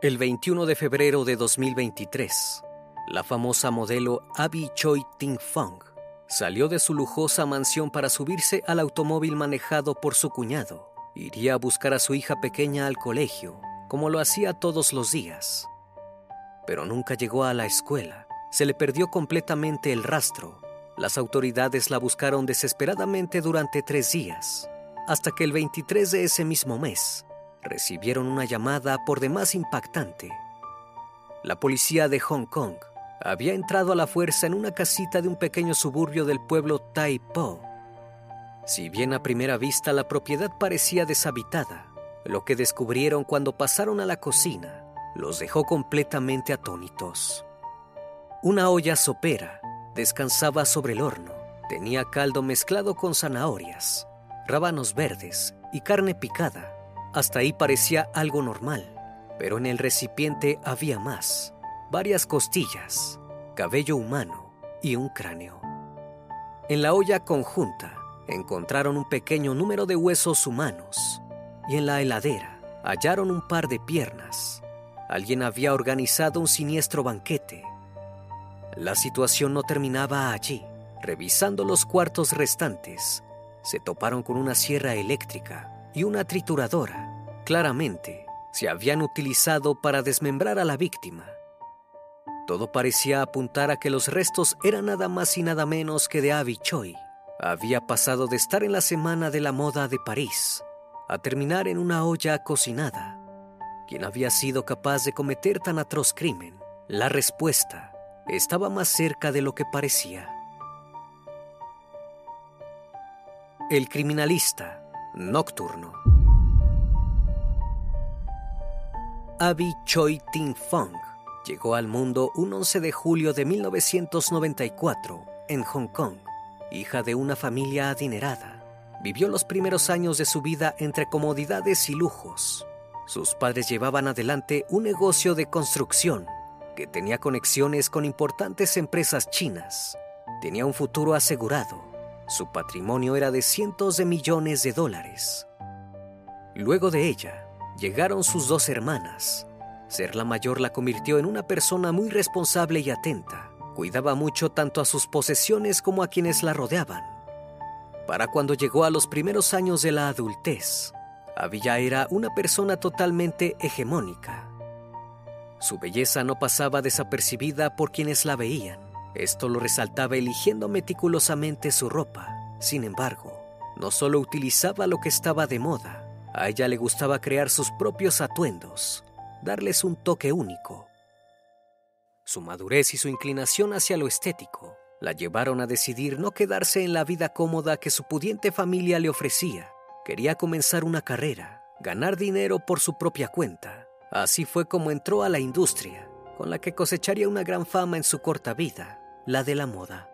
El 21 de febrero de 2023, la famosa modelo Abby Choi Ting Fong salió de su lujosa mansión para subirse al automóvil manejado por su cuñado. Iría a buscar a su hija pequeña al colegio, como lo hacía todos los días. Pero nunca llegó a la escuela. Se le perdió completamente el rastro. Las autoridades la buscaron desesperadamente durante tres días, hasta que el 23 de ese mismo mes, recibieron una llamada por demás impactante. La policía de Hong Kong había entrado a la fuerza en una casita de un pequeño suburbio del pueblo Tai Po. Si bien a primera vista la propiedad parecía deshabitada, lo que descubrieron cuando pasaron a la cocina los dejó completamente atónitos. Una olla sopera descansaba sobre el horno. Tenía caldo mezclado con zanahorias, rábanos verdes y carne picada. Hasta ahí parecía algo normal, pero en el recipiente había más, varias costillas, cabello humano y un cráneo. En la olla conjunta encontraron un pequeño número de huesos humanos y en la heladera hallaron un par de piernas. Alguien había organizado un siniestro banquete. La situación no terminaba allí. Revisando los cuartos restantes, se toparon con una sierra eléctrica y una trituradora. Claramente, se habían utilizado para desmembrar a la víctima. Todo parecía apuntar a que los restos eran nada más y nada menos que de Abby Choi. Había pasado de estar en la Semana de la Moda de París a terminar en una olla cocinada. ¿Quién había sido capaz de cometer tan atroz crimen? La respuesta estaba más cerca de lo que parecía. El criminalista nocturno. Abby Choi Ting Fong llegó al mundo un 11 de julio de 1994 en Hong Kong, hija de una familia adinerada. Vivió los primeros años de su vida entre comodidades y lujos. Sus padres llevaban adelante un negocio de construcción que tenía conexiones con importantes empresas chinas. Tenía un futuro asegurado. Su patrimonio era de cientos de millones de dólares. Luego de ella, llegaron sus dos hermanas. Ser la mayor la convirtió en una persona muy responsable y atenta. Cuidaba mucho tanto a sus posesiones como a quienes la rodeaban. Para cuando llegó a los primeros años de la adultez, Abby ya era una persona totalmente hegemónica. Su belleza no pasaba desapercibida por quienes la veían. Esto lo resaltaba eligiendo meticulosamente su ropa. Sin embargo, no solo utilizaba lo que estaba de moda, a ella le gustaba crear sus propios atuendos, darles un toque único. Su madurez y su inclinación hacia lo estético la llevaron a decidir no quedarse en la vida cómoda que su pudiente familia le ofrecía. Quería comenzar una carrera, ganar dinero por su propia cuenta. Así fue como entró a la industria, con la que cosecharía una gran fama en su corta vida, la de la moda.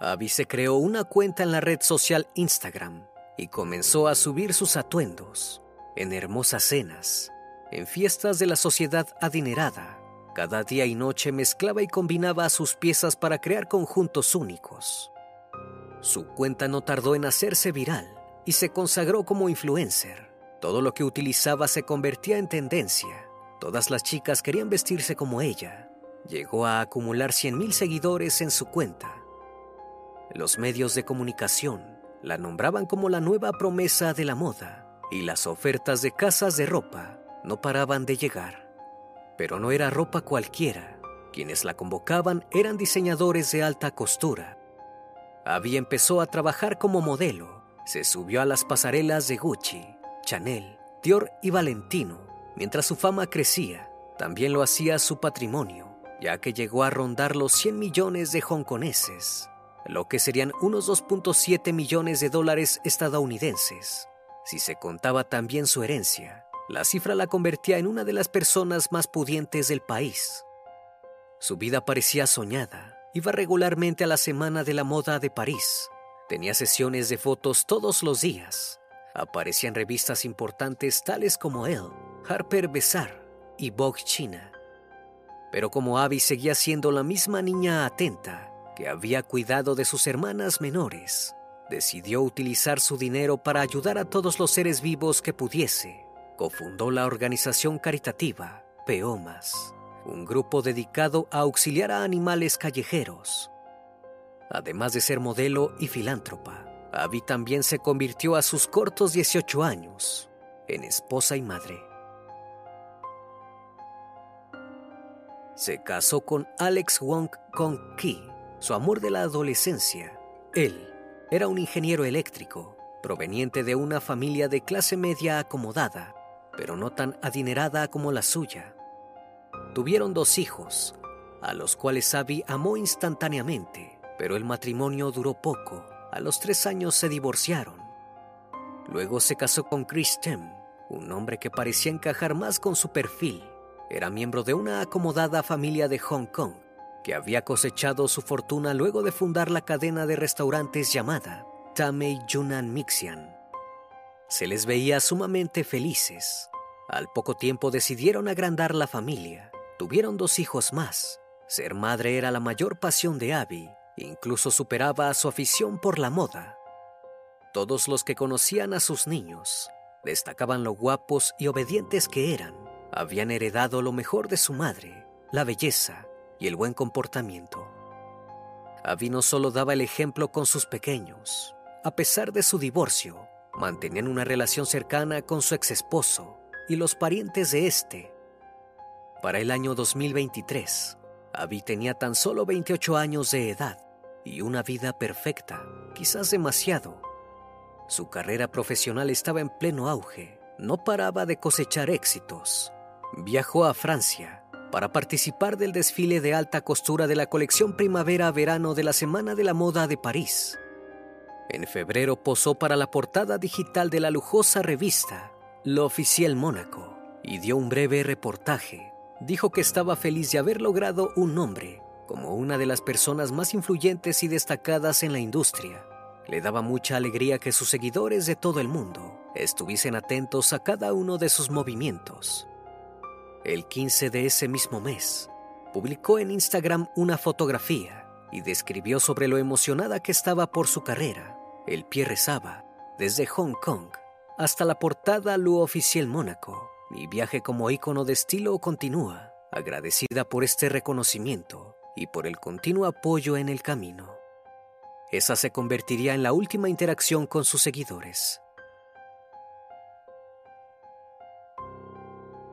Abby se creó una cuenta en la red social Instagram y comenzó a subir sus atuendos en hermosas cenas, en fiestas de la sociedad adinerada. Cada día y noche mezclaba y combinaba sus piezas para crear conjuntos únicos. Su cuenta no tardó en hacerse viral y se consagró como influencer. Todo lo que utilizaba se convertía en tendencia. Todas las chicas querían vestirse como ella. Llegó a acumular 100.000 seguidores en su cuenta los medios de comunicación la nombraban como la nueva promesa de la moda y las ofertas de casas de ropa no paraban de llegar. Pero no era ropa cualquiera. Quienes la convocaban eran diseñadores de alta costura. Abby empezó a trabajar como modelo. Se subió a las pasarelas de Gucci, Chanel, Dior y Valentino. Mientras su fama crecía, también lo hacía su patrimonio, ya que llegó a rondar los 100 millones de hongkoneses lo que serían unos 2.7 millones de dólares estadounidenses. Si se contaba también su herencia, la cifra la convertía en una de las personas más pudientes del país. Su vida parecía soñada. Iba regularmente a la Semana de la Moda de París. Tenía sesiones de fotos todos los días. Aparecía en revistas importantes tales como Elle, Harper Bazaar y Vogue China. Pero como Abby seguía siendo la misma niña atenta, que había cuidado de sus hermanas menores, decidió utilizar su dinero para ayudar a todos los seres vivos que pudiese. Cofundó la organización caritativa Peomas, un grupo dedicado a auxiliar a animales callejeros. Además de ser modelo y filántropa, Abby también se convirtió a sus cortos 18 años en esposa y madre. Se casó con Alex Wong Kong Ki, su amor de la adolescencia. Él era un ingeniero eléctrico, proveniente de una familia de clase media acomodada, pero no tan adinerada como la suya. Tuvieron dos hijos, a los cuales Abby amó instantáneamente, pero el matrimonio duró poco. A los tres años se divorciaron. Luego se casó con Chris Tem, un hombre que parecía encajar más con su perfil. Era miembro de una acomodada familia de Hong Kong que había cosechado su fortuna luego de fundar la cadena de restaurantes llamada Tamei Yunnan Mixian. Se les veía sumamente felices. Al poco tiempo decidieron agrandar la familia. Tuvieron dos hijos más. Ser madre era la mayor pasión de Abby, incluso superaba a su afición por la moda. Todos los que conocían a sus niños destacaban lo guapos y obedientes que eran. Habían heredado lo mejor de su madre, la belleza, y el buen comportamiento. Abby no solo daba el ejemplo con sus pequeños. A pesar de su divorcio, mantenían una relación cercana con su ex esposo y los parientes de este. Para el año 2023, Abby tenía tan solo 28 años de edad y una vida perfecta, quizás demasiado. Su carrera profesional estaba en pleno auge, no paraba de cosechar éxitos. Viajó a Francia, para participar del desfile de alta costura de la colección primavera-verano de la Semana de la Moda de París. En febrero posó para la portada digital de la lujosa revista L'Officiel Mónaco y dio un breve reportaje. Dijo que estaba feliz de haber logrado un nombre como una de las personas más influyentes y destacadas en la industria. Le daba mucha alegría que sus seguidores de todo el mundo estuviesen atentos a cada uno de sus movimientos el 15 de ese mismo mes, publicó en Instagram una fotografía y describió sobre lo emocionada que estaba por su carrera. El pie rezaba, desde Hong Kong hasta la portada Lu Oficial Mónaco. Mi viaje como ícono de estilo continúa, agradecida por este reconocimiento y por el continuo apoyo en el camino. esa se convertiría en la última interacción con sus seguidores.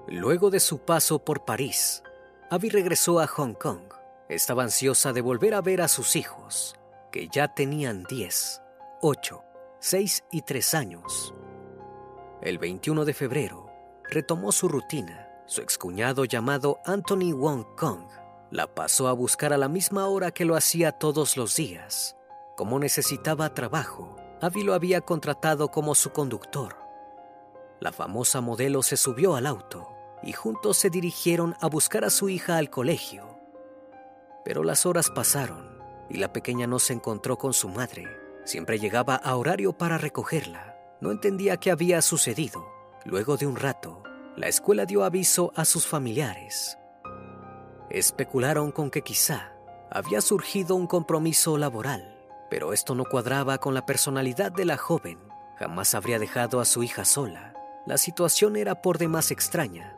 Luego de su paso por París, Abby regresó a Hong Kong. Estaba ansiosa de volver a ver a sus hijos, que ya tenían 10, 8, 6 y 3 años. El 21 de febrero, retomó su rutina. Su excuñado llamado Anthony Wong Kong la pasó a buscar a la misma hora que lo hacía todos los días. Como necesitaba trabajo, Abby lo había contratado como su conductor. La famosa modelo se subió al auto y juntos se dirigieron a buscar a su hija al colegio. Pero las horas pasaron y la pequeña no se encontró con su madre. Siempre llegaba a horario para recogerla. No entendía qué había sucedido. Luego de un rato, la escuela dio aviso a sus familiares. Especularon con que quizá había surgido un compromiso laboral, pero esto no cuadraba con la personalidad de la joven. Jamás habría dejado a su hija sola. La situación era por demás extraña.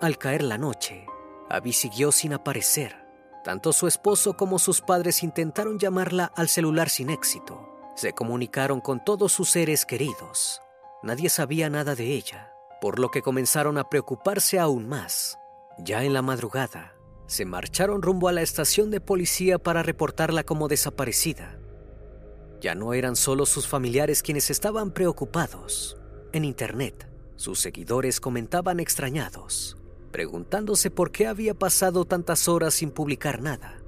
Al caer la noche, Abby siguió sin aparecer. Tanto su esposo como sus padres intentaron llamarla al celular sin éxito. Se comunicaron con todos sus seres queridos. Nadie sabía nada de ella, por lo que comenzaron a preocuparse aún más. Ya en la madrugada, se marcharon rumbo a la estación de policía para reportarla como desaparecida. Ya no eran solo sus familiares quienes estaban preocupados. En Internet, sus seguidores comentaban extrañados preguntándose por qué había pasado tantas horas sin publicar nada.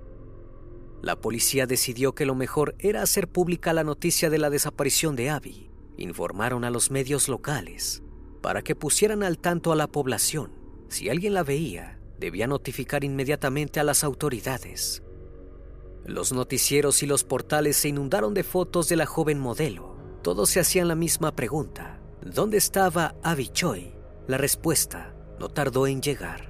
La policía decidió que lo mejor era hacer pública la noticia de la desaparición de Abby. Informaron a los medios locales para que pusieran al tanto a la población. Si alguien la veía, debía notificar inmediatamente a las autoridades. Los noticieros y los portales se inundaron de fotos de la joven modelo. Todos se hacían la misma pregunta. ¿Dónde estaba Abby Choi? La respuesta no tardó en llegar.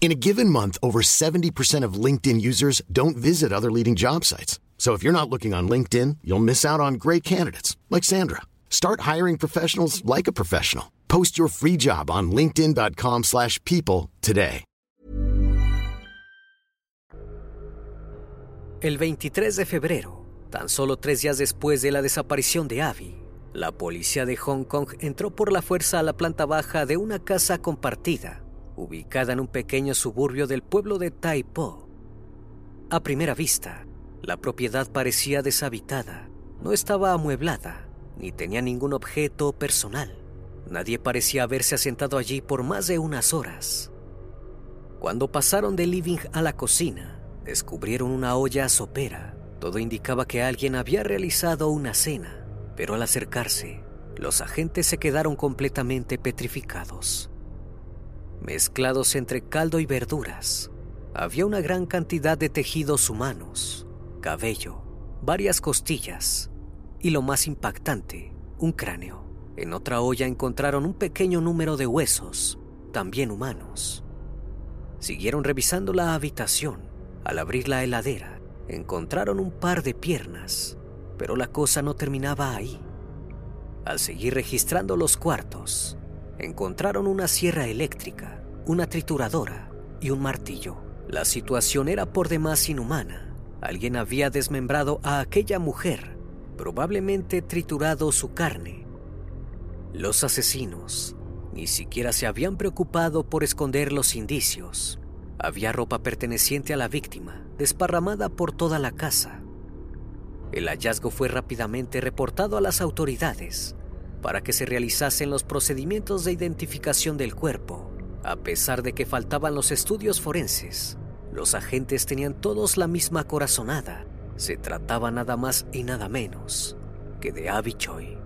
In a given month, over 70% of LinkedIn users don't visit other leading job sites. So if you're not looking on LinkedIn, you'll miss out on great candidates like Sandra. Start hiring professionals like a professional. Post your free job on linkedin.com/people today. El 23 de febrero, tan solo tres días después de la desaparición de Abby, la policía de Hong Kong entró por la fuerza a la planta baja de una casa compartida ubicada en un pequeño suburbio del pueblo de Tai Po. A primera vista, la propiedad parecía deshabitada, no estaba amueblada, ni tenía ningún objeto personal. Nadie parecía haberse asentado allí por más de unas horas. Cuando pasaron del living a la cocina, descubrieron una olla sopera. Todo indicaba que alguien había realizado una cena, pero al acercarse, los agentes se quedaron completamente petrificados mezclados entre caldo y verduras. Había una gran cantidad de tejidos humanos, cabello, varias costillas y lo más impactante, un cráneo. En otra olla encontraron un pequeño número de huesos, también humanos. Siguieron revisando la habitación. Al abrir la heladera, encontraron un par de piernas, pero la cosa no terminaba ahí. Al seguir registrando los cuartos, encontraron una sierra eléctrica, una trituradora y un martillo. La situación era por demás inhumana. Alguien había desmembrado a aquella mujer, probablemente triturado su carne. Los asesinos ni siquiera se habían preocupado por esconder los indicios. Había ropa perteneciente a la víctima, desparramada por toda la casa. El hallazgo fue rápidamente reportado a las autoridades, para que se realizasen los procedimientos de identificación del cuerpo. A pesar de que faltaban los estudios forenses, los agentes tenían todos la misma corazonada. Se trataba nada más y nada menos que de Abby Choi.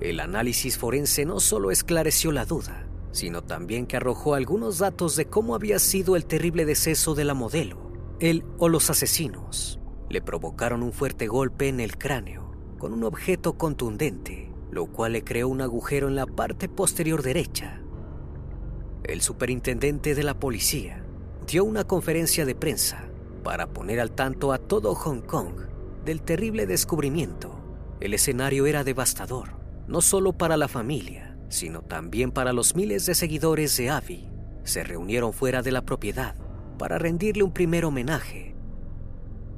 El análisis forense no solo esclareció la duda, sino también que arrojó algunos datos de cómo había sido el terrible deceso de la modelo. Él o los asesinos le provocaron un fuerte golpe en el cráneo con un objeto contundente, lo cual le creó un agujero en la parte posterior derecha. El superintendente de la policía dio una conferencia de prensa para poner al tanto a todo Hong Kong del terrible descubrimiento. El escenario era devastador, no solo para la familia, sino también para los miles de seguidores de Avi. Se reunieron fuera de la propiedad para rendirle un primer homenaje.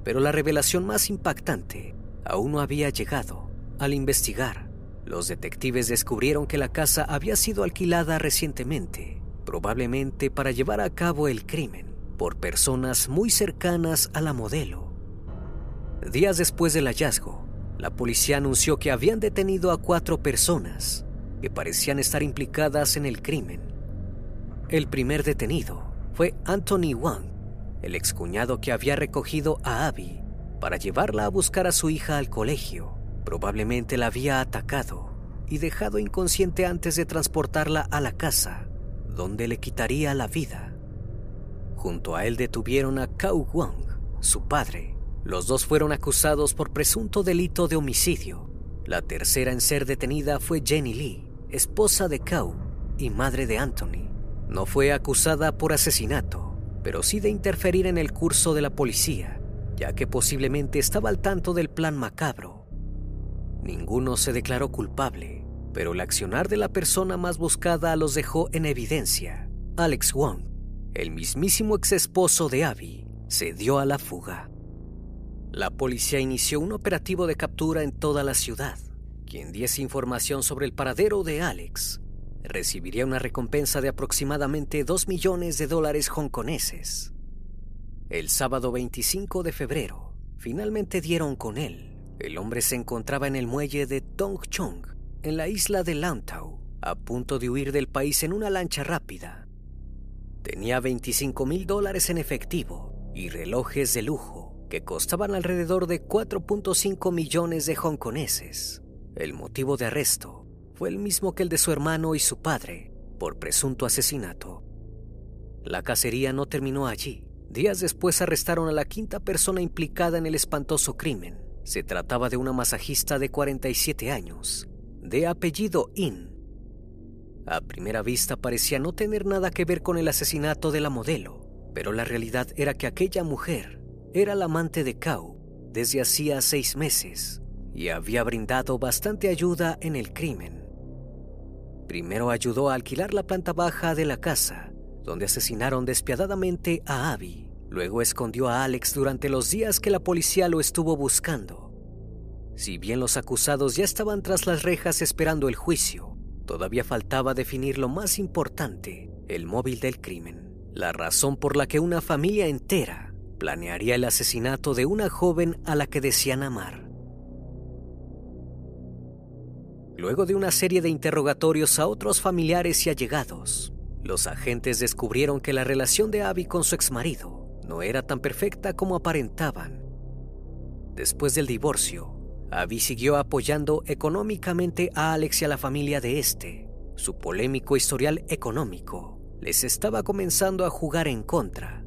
Pero la revelación más impactante aún no había llegado. Al investigar, los detectives descubrieron que la casa había sido alquilada recientemente, probablemente para llevar a cabo el crimen, por personas muy cercanas a la modelo. Días después del hallazgo, la policía anunció que habían detenido a cuatro personas que parecían estar implicadas en el crimen. El primer detenido fue Anthony Wang, el excuñado que había recogido a Abby para llevarla a buscar a su hija al colegio. Probablemente la había atacado y dejado inconsciente antes de transportarla a la casa, donde le quitaría la vida. Junto a él detuvieron a Kau Wang, su padre. Los dos fueron acusados por presunto delito de homicidio. La tercera en ser detenida fue Jenny Lee, esposa de Kau y madre de Anthony. No fue acusada por asesinato, pero sí de interferir en el curso de la policía, ya que posiblemente estaba al tanto del plan macabro. Ninguno se declaró culpable, pero el accionar de la persona más buscada los dejó en evidencia. Alex Wong, el mismísimo ex esposo de Abby, se dio a la fuga. La policía inició un operativo de captura en toda la ciudad. Quien diese información sobre el paradero de Alex recibiría una recompensa de aproximadamente 2 millones de dólares hongkoneses. El sábado 25 de febrero, finalmente dieron con él. El hombre se encontraba en el muelle de Tongchong, en la isla de Lantau, a punto de huir del país en una lancha rápida. Tenía 25 mil dólares en efectivo y relojes de lujo que costaban alrededor de 4.5 millones de hongkoneses. El motivo de arresto fue el mismo que el de su hermano y su padre, por presunto asesinato. La cacería no terminó allí. Días después arrestaron a la quinta persona implicada en el espantoso crimen. Se trataba de una masajista de 47 años, de apellido In. A primera vista parecía no tener nada que ver con el asesinato de la modelo, pero la realidad era que aquella mujer era la amante de Kau desde hacía seis meses y había brindado bastante ayuda en el crimen. Primero ayudó a alquilar la planta baja de la casa, donde asesinaron despiadadamente a Abby. Luego escondió a Alex durante los días que la policía lo estuvo buscando. Si bien los acusados ya estaban tras las rejas esperando el juicio, todavía faltaba definir lo más importante, el móvil del crimen, la razón por la que una familia entera planearía el asesinato de una joven a la que decían amar. Luego de una serie de interrogatorios a otros familiares y allegados, los agentes descubrieron que la relación de Abby con su exmarido no era tan perfecta como aparentaban. Después del divorcio, Abby siguió apoyando económicamente a Alex y a la familia de este. Su polémico historial económico les estaba comenzando a jugar en contra.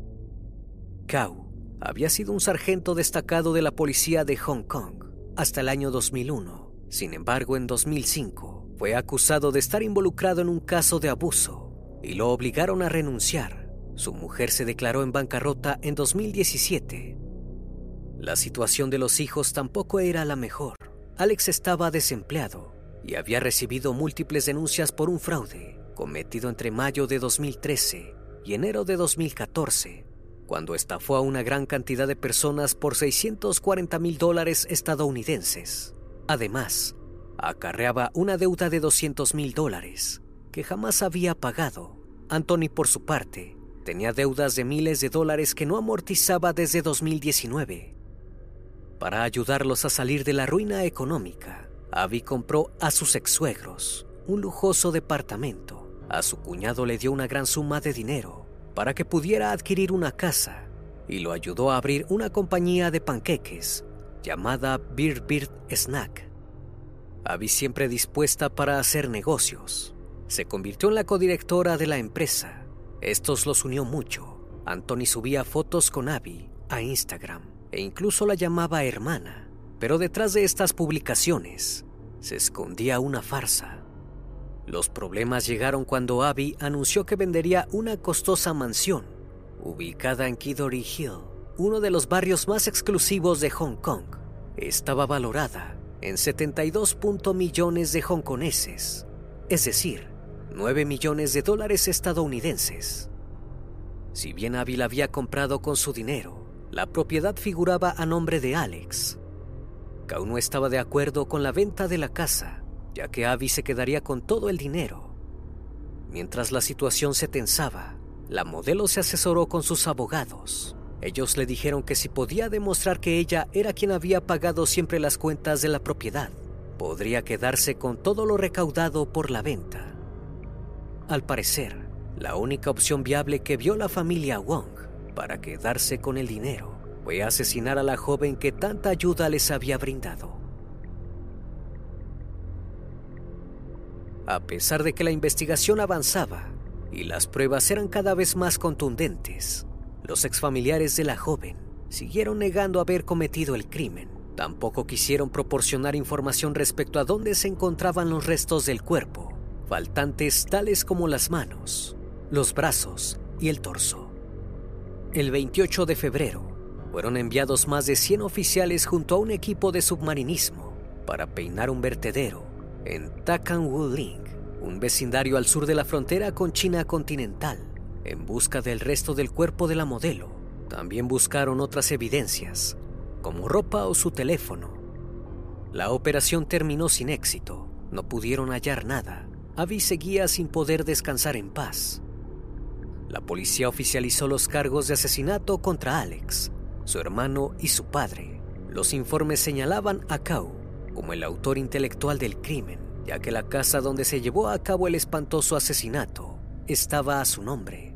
Kau había sido un sargento destacado de la policía de Hong Kong hasta el año 2001 sin embargo, en 2005 fue acusado de estar involucrado en un caso de abuso y lo obligaron a renunciar. Su mujer se declaró en bancarrota en 2017. La situación de los hijos tampoco era la mejor. Alex estaba desempleado y había recibido múltiples denuncias por un fraude cometido entre mayo de 2013 y enero de 2014, cuando estafó a una gran cantidad de personas por 640 mil dólares estadounidenses. Además, acarreaba una deuda de 200 mil dólares que jamás había pagado. Anthony, por su parte, tenía deudas de miles de dólares que no amortizaba desde 2019. Para ayudarlos a salir de la ruina económica, Abby compró a sus ex-suegros un lujoso departamento. A su cuñado le dio una gran suma de dinero para que pudiera adquirir una casa y lo ayudó a abrir una compañía de panqueques llamada Beer Beard Snack. Abby siempre dispuesta para hacer negocios, se convirtió en la codirectora de la empresa. Estos los unió mucho. Anthony subía fotos con Abby a Instagram e incluso la llamaba hermana. Pero detrás de estas publicaciones se escondía una farsa. Los problemas llegaron cuando Abby anunció que vendería una costosa mansión ubicada en Kidori Hill, uno de los barrios más exclusivos de Hong Kong. Estaba valorada en 72 millones de hongkoneses, es decir, 9 millones de dólares estadounidenses. Si bien Abby la había comprado con su dinero, la propiedad figuraba a nombre de Alex. Kau no estaba de acuerdo con la venta de la casa, ya que Abby se quedaría con todo el dinero. Mientras la situación se tensaba, la modelo se asesoró con sus abogados. Ellos le dijeron que si podía demostrar que ella era quien había pagado siempre las cuentas de la propiedad, podría quedarse con todo lo recaudado por la venta. Al parecer, la única opción viable que vio la familia Wong para quedarse con el dinero fue asesinar a la joven que tanta ayuda les había brindado. A pesar de que la investigación avanzaba y las pruebas eran cada vez más contundentes, los exfamiliares de la joven siguieron negando haber cometido el crimen. Tampoco quisieron proporcionar información respecto a dónde se encontraban los restos del cuerpo faltantes tales como las manos, los brazos y el torso. El 28 de febrero fueron enviados más de 100 oficiales junto a un equipo de submarinismo para peinar un vertedero en Takan Wuling, un vecindario al sur de la frontera con China continental, en busca del resto del cuerpo de la modelo. También buscaron otras evidencias, como ropa o su teléfono. La operación terminó sin éxito, no pudieron hallar nada, Abby seguía sin poder descansar en paz. La policía oficializó los cargos de asesinato contra Alex, su hermano y su padre. Los informes señalaban a Kau como el autor intelectual del crimen, ya que la casa donde se llevó a cabo el espantoso asesinato estaba a su nombre.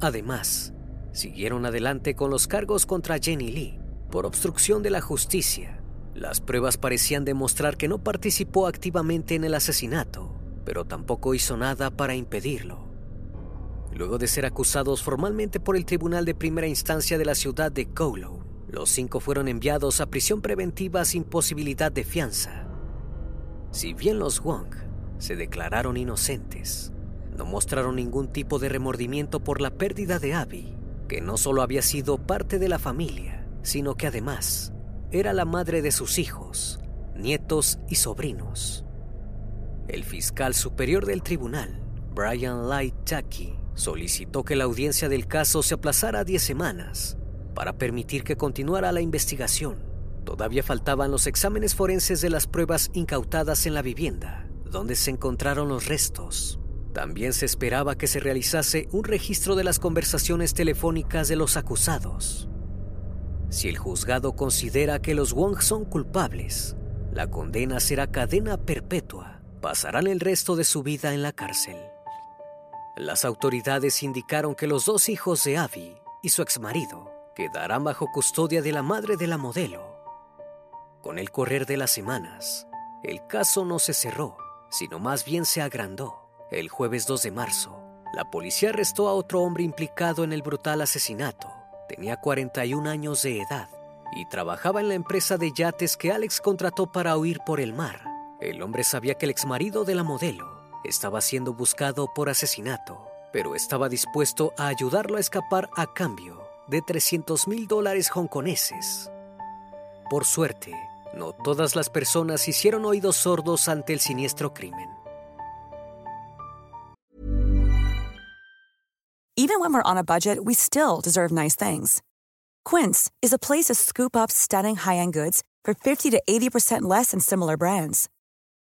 Además, siguieron adelante con los cargos contra Jenny Lee por obstrucción de la justicia. Las pruebas parecían demostrar que no participó activamente en el asesinato pero tampoco hizo nada para impedirlo. Luego de ser acusados formalmente por el Tribunal de Primera Instancia de la ciudad de Kowloon, los cinco fueron enviados a prisión preventiva sin posibilidad de fianza. Si bien los Wong se declararon inocentes, no mostraron ningún tipo de remordimiento por la pérdida de Abby, que no solo había sido parte de la familia, sino que además era la madre de sus hijos, nietos y sobrinos. El fiscal superior del tribunal, Brian Light Tucky, solicitó que la audiencia del caso se aplazara 10 semanas para permitir que continuara la investigación. Todavía faltaban los exámenes forenses de las pruebas incautadas en la vivienda, donde se encontraron los restos. También se esperaba que se realizase un registro de las conversaciones telefónicas de los acusados. Si el juzgado considera que los Wong son culpables, la condena será cadena perpetua pasarán el resto de su vida en la cárcel. Las autoridades indicaron que los dos hijos de Abby y su exmarido quedarán bajo custodia de la madre de la modelo. Con el correr de las semanas, el caso no se cerró, sino más bien se agrandó. El jueves 2 de marzo, la policía arrestó a otro hombre implicado en el brutal asesinato. Tenía 41 años de edad y trabajaba en la empresa de yates que Alex contrató para huir por el mar. El hombre sabía que el exmarido de la modelo estaba siendo buscado por asesinato, pero estaba dispuesto a ayudarlo a escapar a cambio de 300 mil dólares hongkoneses. Por suerte, no todas las personas hicieron oídos sordos ante el siniestro crimen. Even when we're on a budget, we still deserve nice things. Quince is a place to scoop up stunning high-end goods for 50 to 80% less than similar brands.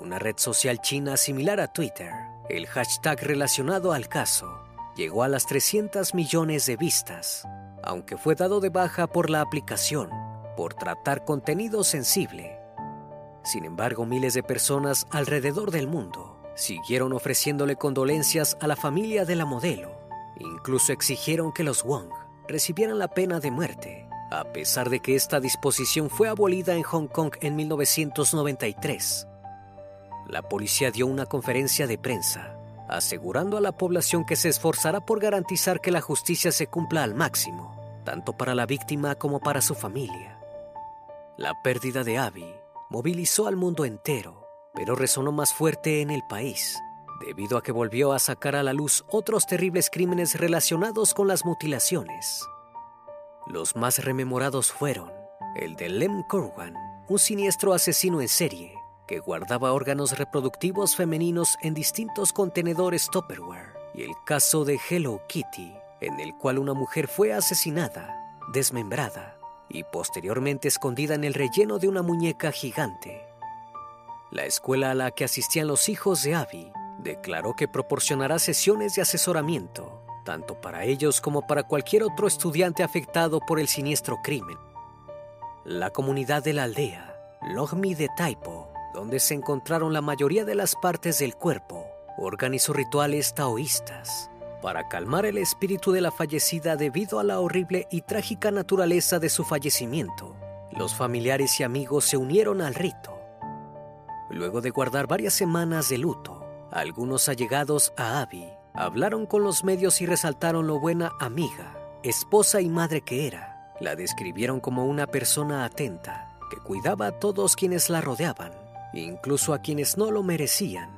Una red social china similar a Twitter. El hashtag relacionado al caso llegó a las 300 millones de vistas, aunque fue dado de baja por la aplicación por tratar contenido sensible. Sin embargo, miles de personas alrededor del mundo siguieron ofreciéndole condolencias a la familia de la modelo. Incluso exigieron que los Wong recibieran la pena de muerte, a pesar de que esta disposición fue abolida en Hong Kong en 1993. La policía dio una conferencia de prensa, asegurando a la población que se esforzará por garantizar que la justicia se cumpla al máximo, tanto para la víctima como para su familia. La pérdida de Abby movilizó al mundo entero, pero resonó más fuerte en el país, debido a que volvió a sacar a la luz otros terribles crímenes relacionados con las mutilaciones. Los más rememorados fueron el de Lem Corwan, un siniestro asesino en serie que guardaba órganos reproductivos femeninos en distintos contenedores Tupperware, y el caso de Hello Kitty, en el cual una mujer fue asesinada, desmembrada y posteriormente escondida en el relleno de una muñeca gigante. La escuela a la que asistían los hijos de Abby declaró que proporcionará sesiones de asesoramiento, tanto para ellos como para cualquier otro estudiante afectado por el siniestro crimen. La comunidad de la aldea, Logmi de Taipo, donde se encontraron la mayoría de las partes del cuerpo, organizó rituales taoístas para calmar el espíritu de la fallecida debido a la horrible y trágica naturaleza de su fallecimiento. Los familiares y amigos se unieron al rito. Luego de guardar varias semanas de luto, algunos allegados a Abby hablaron con los medios y resaltaron lo buena amiga, esposa y madre que era. La describieron como una persona atenta, que cuidaba a todos quienes la rodeaban, incluso a quienes no lo merecían.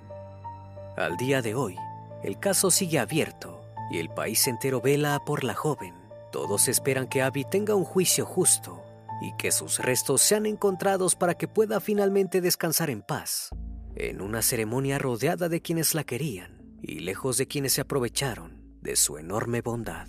Al día de hoy, el caso sigue abierto y el país entero vela por la joven. Todos esperan que Abby tenga un juicio justo y que sus restos sean encontrados para que pueda finalmente descansar en paz, en una ceremonia rodeada de quienes la querían y lejos de quienes se aprovecharon de su enorme bondad.